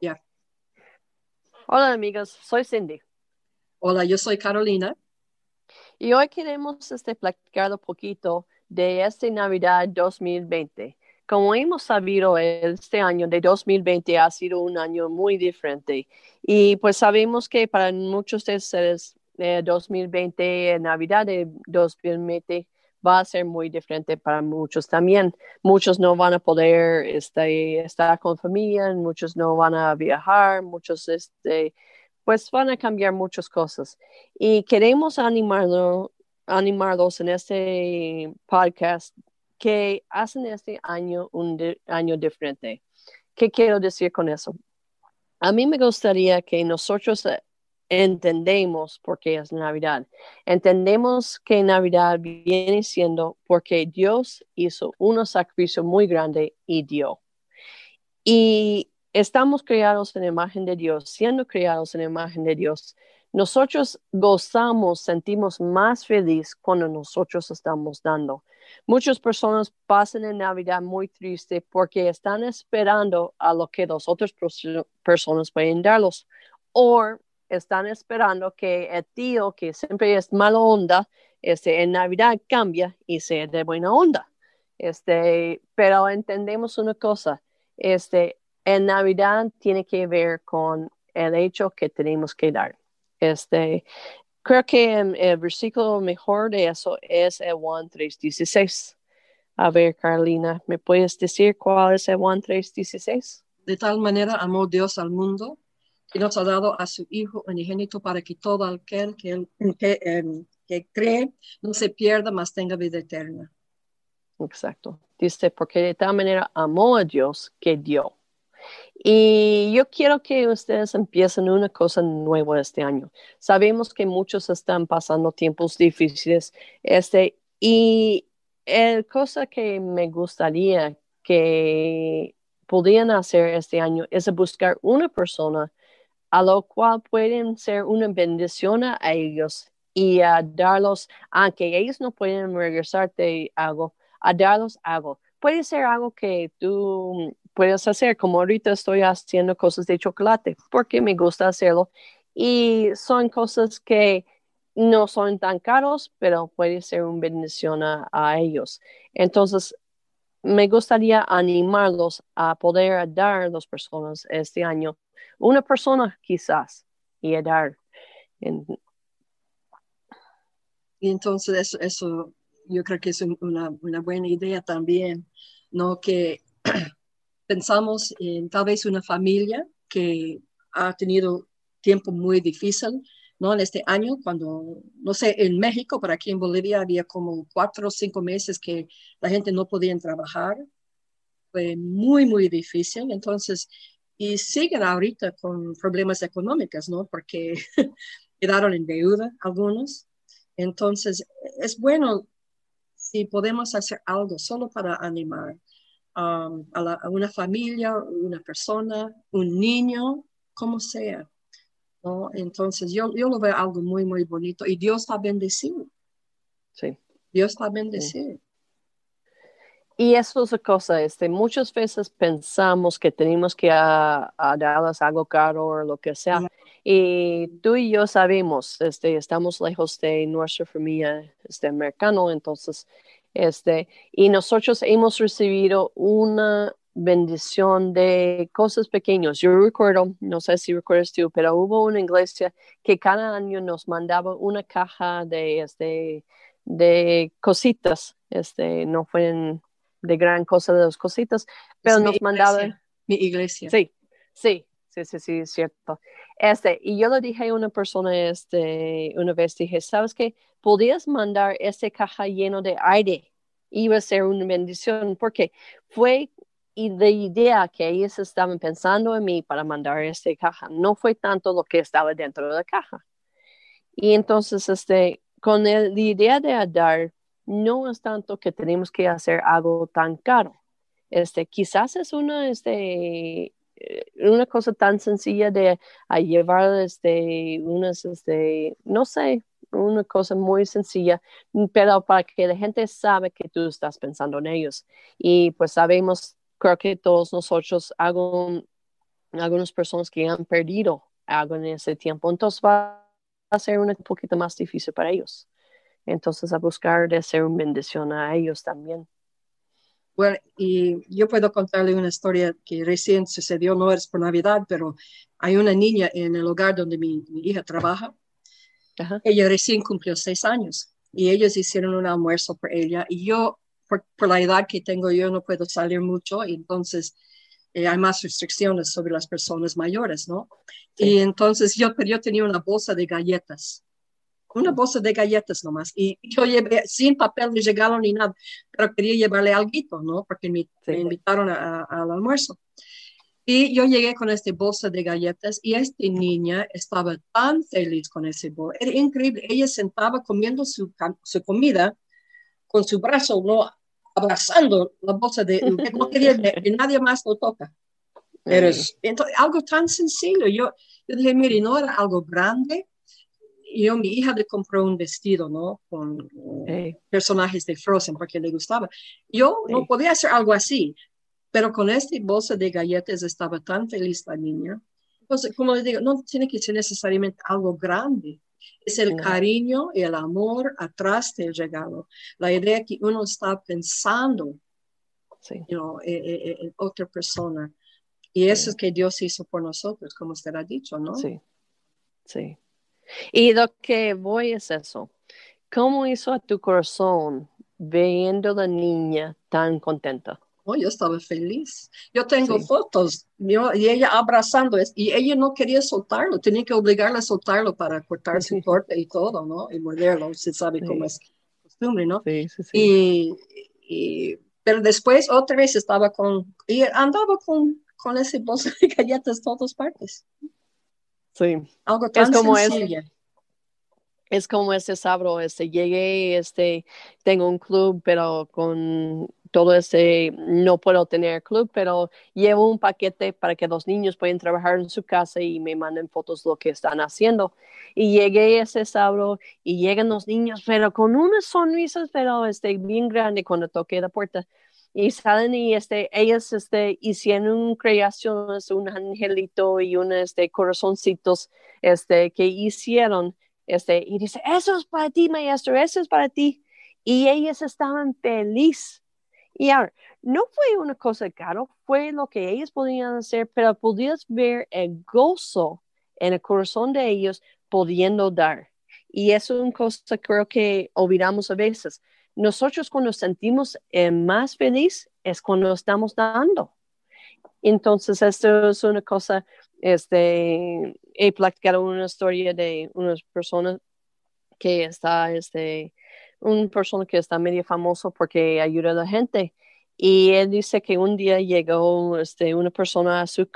Ya. Hola amigos, soy Cindy. Hola, yo soy Carolina. Y hoy queremos este, platicar un poquito de esta Navidad 2020. Como hemos sabido, este año de 2020 ha sido un año muy diferente. Y pues sabemos que para muchos de ustedes, eh, 2020, Navidad de 2020, va a ser muy diferente para muchos también. Muchos no van a poder este, estar con familia, muchos no van a viajar, muchos este, pues van a cambiar muchas cosas. Y queremos animarlo, animarlos en este podcast que hacen este año un año diferente. ¿Qué quiero decir con eso? A mí me gustaría que nosotros entendemos por qué es Navidad. Entendemos que Navidad viene siendo porque Dios hizo un sacrificio muy grande y dio. Y estamos creados en imagen de Dios, siendo creados en imagen de Dios. Nosotros gozamos, sentimos más feliz cuando nosotros estamos dando. Muchas personas pasan en Navidad muy triste porque están esperando a lo que las otras personas pueden darlos. O están esperando que el tío, que siempre es mala onda, este, en Navidad cambia y sea de buena onda. Este, pero entendemos una cosa, este, en Navidad tiene que ver con el hecho que tenemos que dar. Este, creo que el versículo mejor de eso es el Juan 3.16. A ver, Carolina, ¿me puedes decir cuál es el Juan 3.16? De tal manera amó Dios al mundo y nos ha dado a su Hijo unigénito para que todo aquel que, que, que cree no se pierda, mas tenga vida eterna. Exacto. Dice, porque de tal manera amó a Dios que dio. Y yo quiero que ustedes empiecen una cosa nueva este año. Sabemos que muchos están pasando tiempos difíciles, este, y el cosa que me gustaría que pudieran hacer este año es buscar una persona a lo cual pueden ser una bendición a ellos y a darlos, aunque ellos no pueden regresarte algo, a darlos algo. Puede ser algo que tú puedes hacer, como ahorita estoy haciendo cosas de chocolate, porque me gusta hacerlo. Y son cosas que no son tan caros, pero puede ser una bendición a, ellos. Entonces, me gustaría animarlos a poder dar a las personas este año una persona quizás y a dar. Y entonces eso, eso, yo creo que es una, una buena idea también, ¿no? Que pensamos en tal vez una familia que ha tenido tiempo muy difícil, ¿no? En este año, cuando, no sé, en México, por aquí en Bolivia había como cuatro o cinco meses que la gente no podía trabajar. Fue muy, muy difícil. Entonces, y siguen ahorita con problemas económicos, ¿no? Porque quedaron en deuda algunos. Entonces, es bueno si podemos hacer algo solo para animar um, a, una familia, una persona, un niño, como sea. ¿no? Entonces, yo, yo lo veo algo muy, muy bonito y Dios está bendecido. Sí. Dios está bendecido. Y eso es la cosa, este, muchas veces pensamos que tenemos que a, darles algo caro o lo que sea. Y tú y yo sabemos, este, estamos lejos de nuestra familia este, americano, entonces, este, y nosotros hemos recibido una bendición de cosas pequeñas. Yo recuerdo, no sé si recuerdas tú, pero hubo una iglesia que cada año nos mandaba una caja de, este, de cositas. Este, no fueron de gran cosa de las cositas, pero nos mandaba... Mi iglesia. Sí, sí, sí, sí, sí, es cierto. Este, y yo le dije a una persona este, una vez, dije, ¿sabes qué? Podías mandar ese caja lleno de aire. Iba a ser una bendición porque fue y de idea que ellos estaban pensando en mí para mandar esta caja. No fue tanto lo que estaba dentro de la caja. Y entonces, este, con la idea de dar no es tanto que tenemos que hacer algo tan caro. Este, quizás es una, este, eh, una cosa tan sencilla de llevar este, unas, este, no sé, una cosa muy sencilla, pero para que la gente sabe que tú estás pensando en ellos. Y pues sabemos, creo que todos nosotros hago algunas personas que han perdido algo en ese tiempo. Entonces va a ser un poquito más difícil para ellos. Entonces a buscar de ser una bendición a ellos también. Bueno, y yo puedo contarle una historia que recién sucedió, no es por Navidad, pero hay una niña en el hogar donde mi, hija trabaja. Ella recién cumplió seis años y ellos hicieron un almuerzo por ella y yo, por, la edad que tengo yo, no puedo salir mucho y entonces eh, hay más restricciones sobre las personas mayores, ¿no? Y entonces yo, yo tenía una bolsa de galletas una bolsa de galletas nomás. Y yo llevé sin papel de regalo ni nada, pero quería llevarle algo, ¿no? Porque me, invitaron al almuerzo. Y yo llegué con esta bolsa de galletas y esta niña estaba tan feliz con ese bolsa. Era increíble. Ella sentaba comiendo su, su comida con su brazo, ¿no? Abrazando la bolsa de... no quería que nadie más lo toca. Pero entonces, algo tan sencillo. Yo, yo dije, mire, no era algo grande, yo, mi hija le compró un vestido, ¿no? Con personajes de Frozen porque le gustaba. Yo no podía hacer algo así, pero con esta bolsa de galletas estaba tan feliz la niña. Entonces, como le digo, no tiene que ser necesariamente algo grande. Es el cariño y el amor atrás del regalo. La idea que uno está pensando en, otra persona. Y eso es que Dios hizo por nosotros, como usted ha dicho, ¿no? Sí, sí. Y lo que voy es eso. ¿Cómo hizo a tu corazón viendo a la niña tan contenta? Oh, yo estaba feliz. Yo tengo fotos y ella abrazando y ella no quería soltarlo, tenía que obligarla a soltarlo para cortar su torta y todo, ¿no? Y morderlo, se sabe cómo es costumbre, ¿no? Sí, sí, sí. Y, pero después otra vez estaba con, y andaba con, con ese bolso de galletas todas partes. Sí. Algo tan es como sencillo. Es, como este sábado, este, llegué, este, tengo un club, pero con todo este, no puedo tener club, pero llevo un paquete para que los niños puedan trabajar en su casa y me manden fotos de lo que están haciendo. Y llegué ese sábado y llegan los niños, pero con unas sonrisas, pero este, bien grande cuando toqué la puerta y salen y este, ellas este, hicieron creaciones, un angelito y un este, corazoncitos este, que hicieron. Este, y dice, eso es para ti, maestro, eso es para ti. Y ellas estaban felices. Y ahora, no fue una cosa caro, fue lo que ellas podían hacer, pero podías ver el gozo en el corazón de ellos pudiendo dar. Y eso es una cosa creo que olvidamos a veces nosotros cuando nos sentimos eh, más feliz es cuando estamos dando. Entonces, esto es una cosa, este, he platicado una historia de unas personas que está, este, una persona que está medio famoso porque ayuda a la gente. Y él dice que un día llegó este, una persona a su,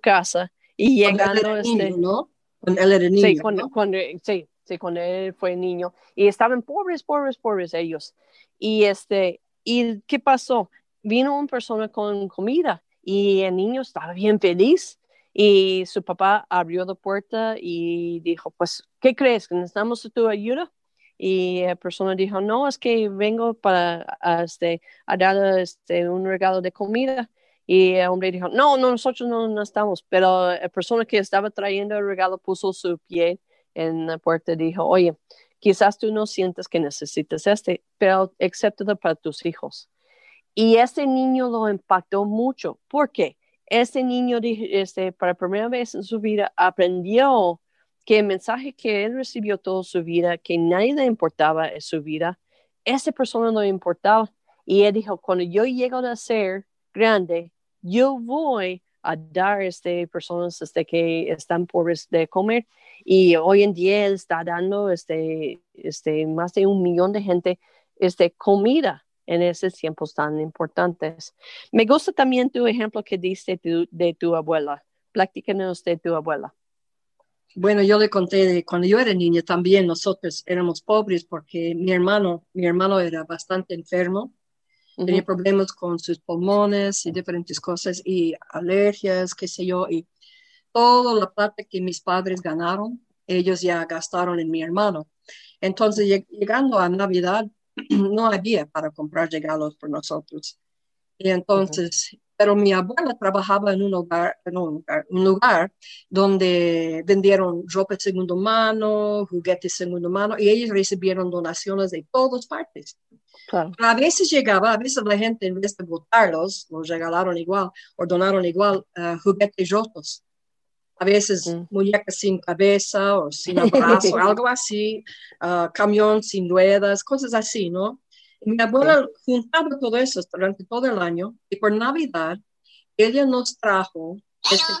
casa y llegando... este, ¿no? Cuando él era niño. Sí, cuando, sí, sí, cuando él fue niño. Y estaban pobres, pobres, pobres ellos. Y este, ¿y qué pasó? Vino una persona con comida y el niño estaba bien feliz. Y su papá abrió la puerta y dijo, pues, ¿qué crees? ¿Necesitamos tu ayuda? Y la persona dijo, no, es que vengo para este, a dar este, un regalo de comida. Y el hombre dijo, no, no, nosotros no, estamos. Pero la persona que estaba trayendo el regalo puso su pie en la puerta dijo, oye, quizás tú no sientes que necesitas este, pero acéptalo para tus hijos. Y este niño lo impactó mucho. ¿Por qué? Este niño, este, para primera vez en su vida, aprendió que el mensaje que él recibió toda su vida, que nadie le importaba en su vida, esa persona no le importaba. Y él dijo, cuando yo llego a ser grande, yo voy a dar este, personas este, que están pobres de comer y hoy en día está dando este, este, más de un millón de gente este, comida en esos tiempos tan importantes. Me gusta también tu ejemplo que diste de tu abuela. Platícanos de tu abuela. Bueno, yo le conté de cuando yo era niña también nosotros éramos pobres porque mi hermano, mi hermano era bastante enfermo, tenía problemas con sus pulmones y diferentes cosas y alergias, qué sé yo, y toda la plata que mis padres ganaron, ellos ya gastaron en mi hermano. Entonces, llegando a Navidad, no había para comprar regalos por nosotros. Y entonces, pero mi abuela trabajaba en un lugar, en un lugar, un lugar donde vendieron ropa de segunda mano, juguetes de segunda mano, y ellos recibieron donaciones de todas partes. Claro. A veces llegaba, a veces la gente en vez de botarlos, los regalaron igual o donaron igual uh, juguetes rotos. A veces Mm. muñecas sin cabeza o sin abrazo, algo así, uh, camión sin ruedas, cosas así, ¿no? Y mi abuela juntaba todo eso durante todo el año y por Navidad ella nos trajo este,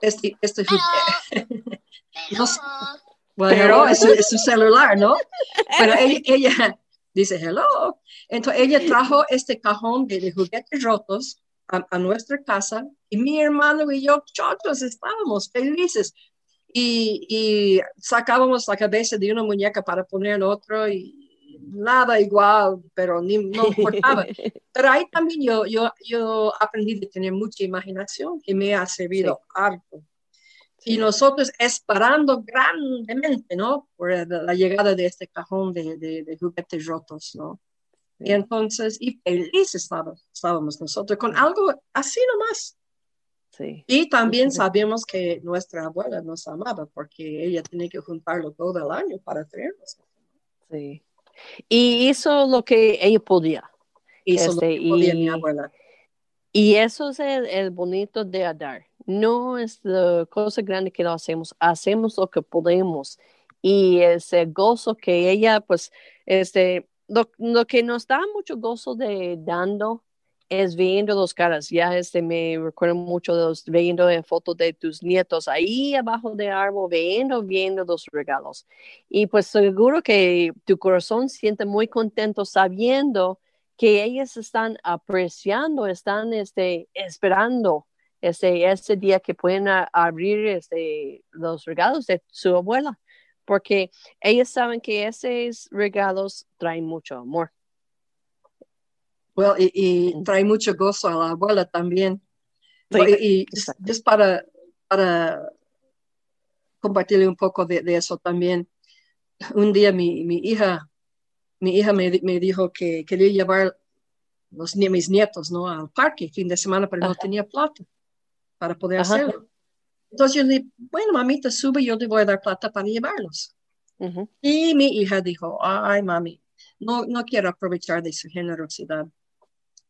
este, este juguete. No sé. Bueno, Pero- es, su, es su celular, ¿no? Pero ella, ella dice hello. Entonces ella trajo este cajón de, de juguetes rotos a, a nuestra casa y mi hermano y yo, chochos, estábamos felices. Y, y sacábamos la cabeza de una muñeca para poner en otro y nada igual, pero ni, no importaba. Pero ahí también yo, yo, yo aprendí de tener mucha imaginación que me ha servido harto. Y nosotros esperando grandemente, ¿no? Por la, la llegada de este cajón de, de, de juguetes rotos, ¿no? Y entonces, y felices estábamos, estábamos nosotros con algo así nomás. Sí. Y también Sí. sabíamos que nuestra abuela nos amaba porque ella tenía que juntarlo todo el año para traernos. Sí. Y hizo lo que ella podía. Hizo Este, lo que podía y- mi abuela. Y eso es el, el bonito de Adar. No es la cosa grande que lo hacemos, hacemos lo que podemos. Y ese gozo que ella, pues, este, lo, que nos da mucho gozo de dando es viendo los caras. Ya este me recuerdo mucho los viendo en fotos de tus nietos ahí abajo del árbol, viendo, viendo los regalos. Y pues seguro que tu corazón siente muy contento sabiendo que ellas están apreciando, están este, esperando este, ese día que pueden a- abrir este, los regalos de su abuela, porque ellas saben que esos regalos traen mucho amor. Well, y, y trae mucho gozo a la abuela también. Sí, y just para, para compartirle un poco de, de eso también, un día mi, mi hija, mi hija me, me dijo que quería llevar los, mis nietos ¿no? al parque fin de semana, pero no tenía plata para poder Ajá. hacerlo. Entonces yo le dije, bueno, mamita, sube, yo te voy a dar plata para llevarlos. Ujú, Y mi hija dijo, ay, mami, no, no quiero aprovechar de su generosidad.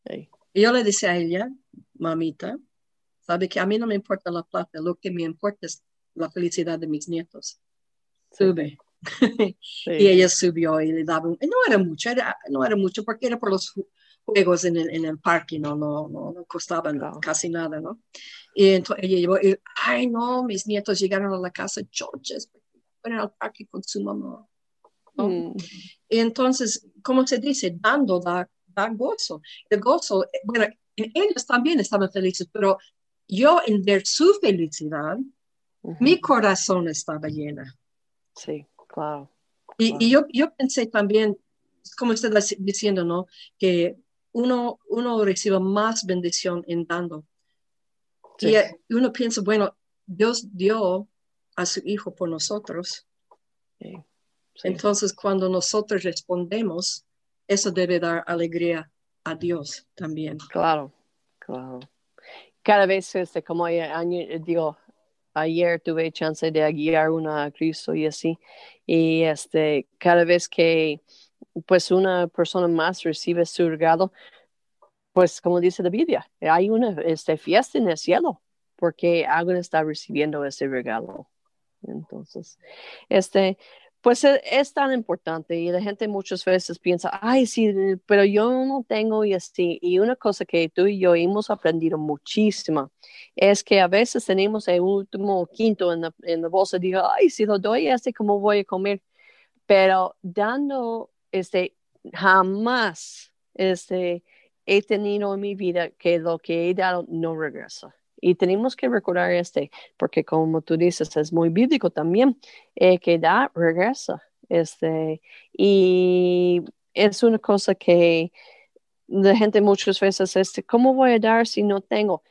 sí, Y yo le decía a ella, mamita, sabe que a mí no me importa la plata, lo que me importa es la felicidad de mis nietos. Sube. sí. Y ella subió y le daba, un- no era mucho, era, no era mucho porque era por los juegos en el, en el parque, no, no, no, no costaban Claro. casi nada, ¿no? Y entonces ella llevó, y, ay, no, mis nietos llegaron a la casa choches, fueron al parque con su mamá. ¿no? Mm, Y entonces, ¿cómo se dice? Dando da, da gozo. El gozo, eh, bueno, en ellos también estaban felices, pero yo en ver su felicidad, ujú, mi corazón estaba llena. Sí, claro. Y, Wow. y yo, yo pensé también, como usted está diciendo, ¿no? Que uno, uno recibe más bendición en dando. Sí. Y eh, uno piensa, bueno, Dios dio a su Hijo por nosotros. Sí, sí. Entonces, cuando nosotros respondemos, eso debe dar alegría a Dios también. Claro, claro. Cada vez, este, como año, digo, ayer tuve chance de guiar una a Cristo y así, y este, cada vez que, pues, una persona más recibe su regalo, pues, como dice la Biblia, hay una este, fiesta en el cielo, porque alguien está recibiendo ese regalo. Entonces, este, pues e- es, tan importante y la gente muchas veces piensa, ay, sí, pero yo no tengo y así. Y una cosa que tú y yo hemos aprendido muchísimo es que a veces tenemos el último quinto en la, en la bolsa y digo, ay, si lo doy a este, ¿cómo voy a comer? Pero dando, este, jamás, este, he tenido en mi vida que lo que he dado no regresa. Y tenemos que recordar este, porque como tú dices, es muy bíblico también, eh, que da, regresa. Este, y es una cosa que la gente muchas veces, este, ¿cómo voy a dar si no tengo?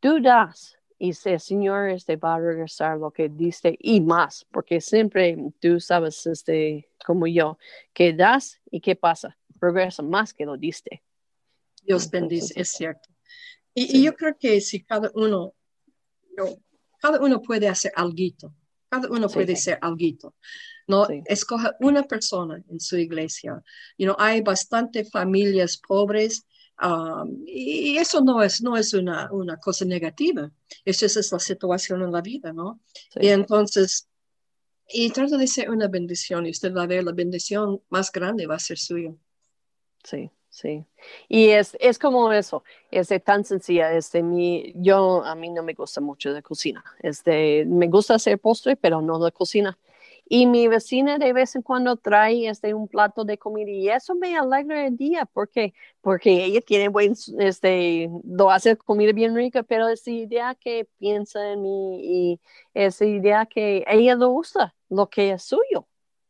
Tú das y el Señor este, va a regresar lo que diste y más, porque siempre tú sabes, este, como yo, que das y qué pasa, regresa más que lo diste. Dios Entonces, bendice, es cierto. Y, yo creo que si cada uno, cada uno puede hacer algo, cada uno puede ser algo. No, escoja una persona en su iglesia. You know, hay bastante familias pobres um, y eso no es, no es una, una cosa negativa. Esa es la situación en la vida, ¿no? Y entonces, y trata de ser una bendición y usted va a ver la bendición más grande va a ser suyo. Sí, sí. Y es, es como eso, es de tan sencilla. Este, mi, yo, a mí no me gusta mucho de cocina. Este, me gusta hacer postre, pero no de cocina. Y mi vecina de vez en cuando trae este, un plato de comida y eso me alegra el día porque, porque ella tiene buen, este, lo hace comida bien rica, pero esa idea que piensa en mí y esa idea que ella lo usa, lo que es suyo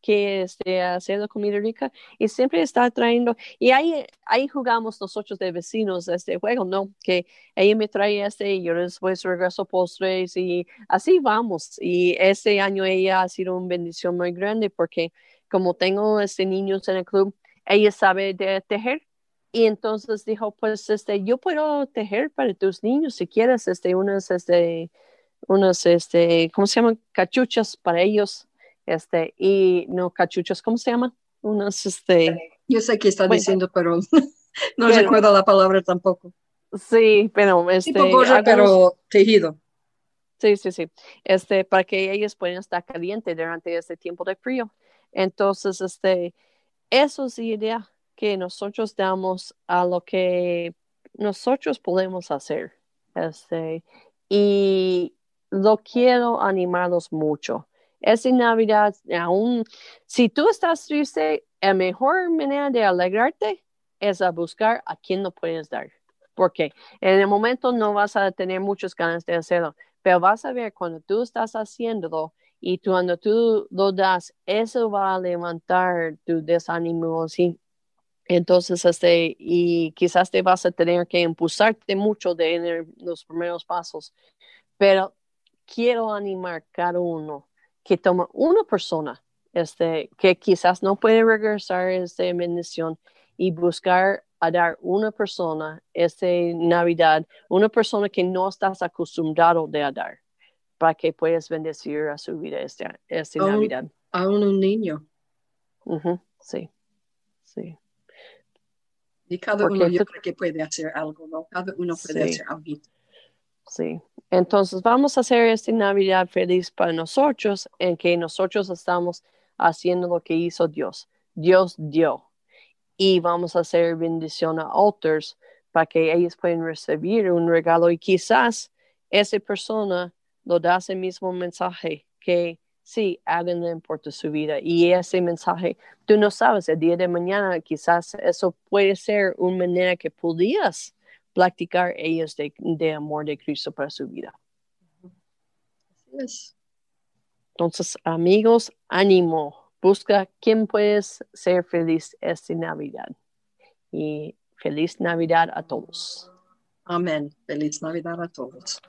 que este, hacer la comida rica y siempre está trayendo, y ahí, ahí jugamos nosotros de vecinos este juego, ¿no? Que ella me trae este y yo después regreso postres y así vamos. Y este año ella ha sido una bendición muy grande porque como tengo este niños en el club, ella sabe de tejer y entonces dijo, pues este, yo puedo tejer para tus niños si quieres, este, unas, este, unas, este, ¿cómo se llaman? Cachuchas para ellos este, y no cachuchos, ¿cómo se llaman? Unos, este. Yo sé que está diciendo, pero no recuerdo la palabra tampoco. Sí, pero este. pero tejido. Sí, sí, sí. Este, para que ellos puedan estar calientes durante este tiempo de frío. Entonces, este, eso es la idea que nosotros damos a lo que nosotros podemos hacer. Este, y lo quiero animarlos mucho esa Navidad, aún si tú estás triste, la mejor manera de alegrarte es a buscar a quien no puedes dar. Porque en el momento no vas a tener muchas ganas de hacerlo, pero vas a ver cuando tú estás haciéndolo y cuando tú lo das, eso va a levantar tu desánimo, ¿sí? Entonces, este, y quizás te vas a tener que impulsarte mucho de los primeros pasos, pero quiero animar cada uno que toma una persona este, que quizás no puede regresar esta bendición y buscar a dar una persona esta Navidad, una persona que no estás acostumbrado de dar, para que puedas bendecir a su vida esta, esta Navidad. A un niño. sí, sí. Y cada uno yo creo que puede hacer algo, ¿no? Cada uno puede hacer algo. Sí. Entonces vamos a hacer esta Navidad feliz para nosotros en que nosotros estamos haciendo lo que hizo Dios. Dios dio. Y vamos a hacer bendición a otros para que ellos puedan recibir un regalo y quizás esa persona lo da ese mismo mensaje que sí, háganle por su vida. Y ese mensaje, tú no sabes, el día de mañana quizás eso puede ser una manera que podías practicar ellos de, amor de Cristo para su vida. Entonces, amigos, ánimo. Busca quién puedes ser feliz esta Navidad. Y feliz Navidad a todos. Amén. Feliz Navidad a todos.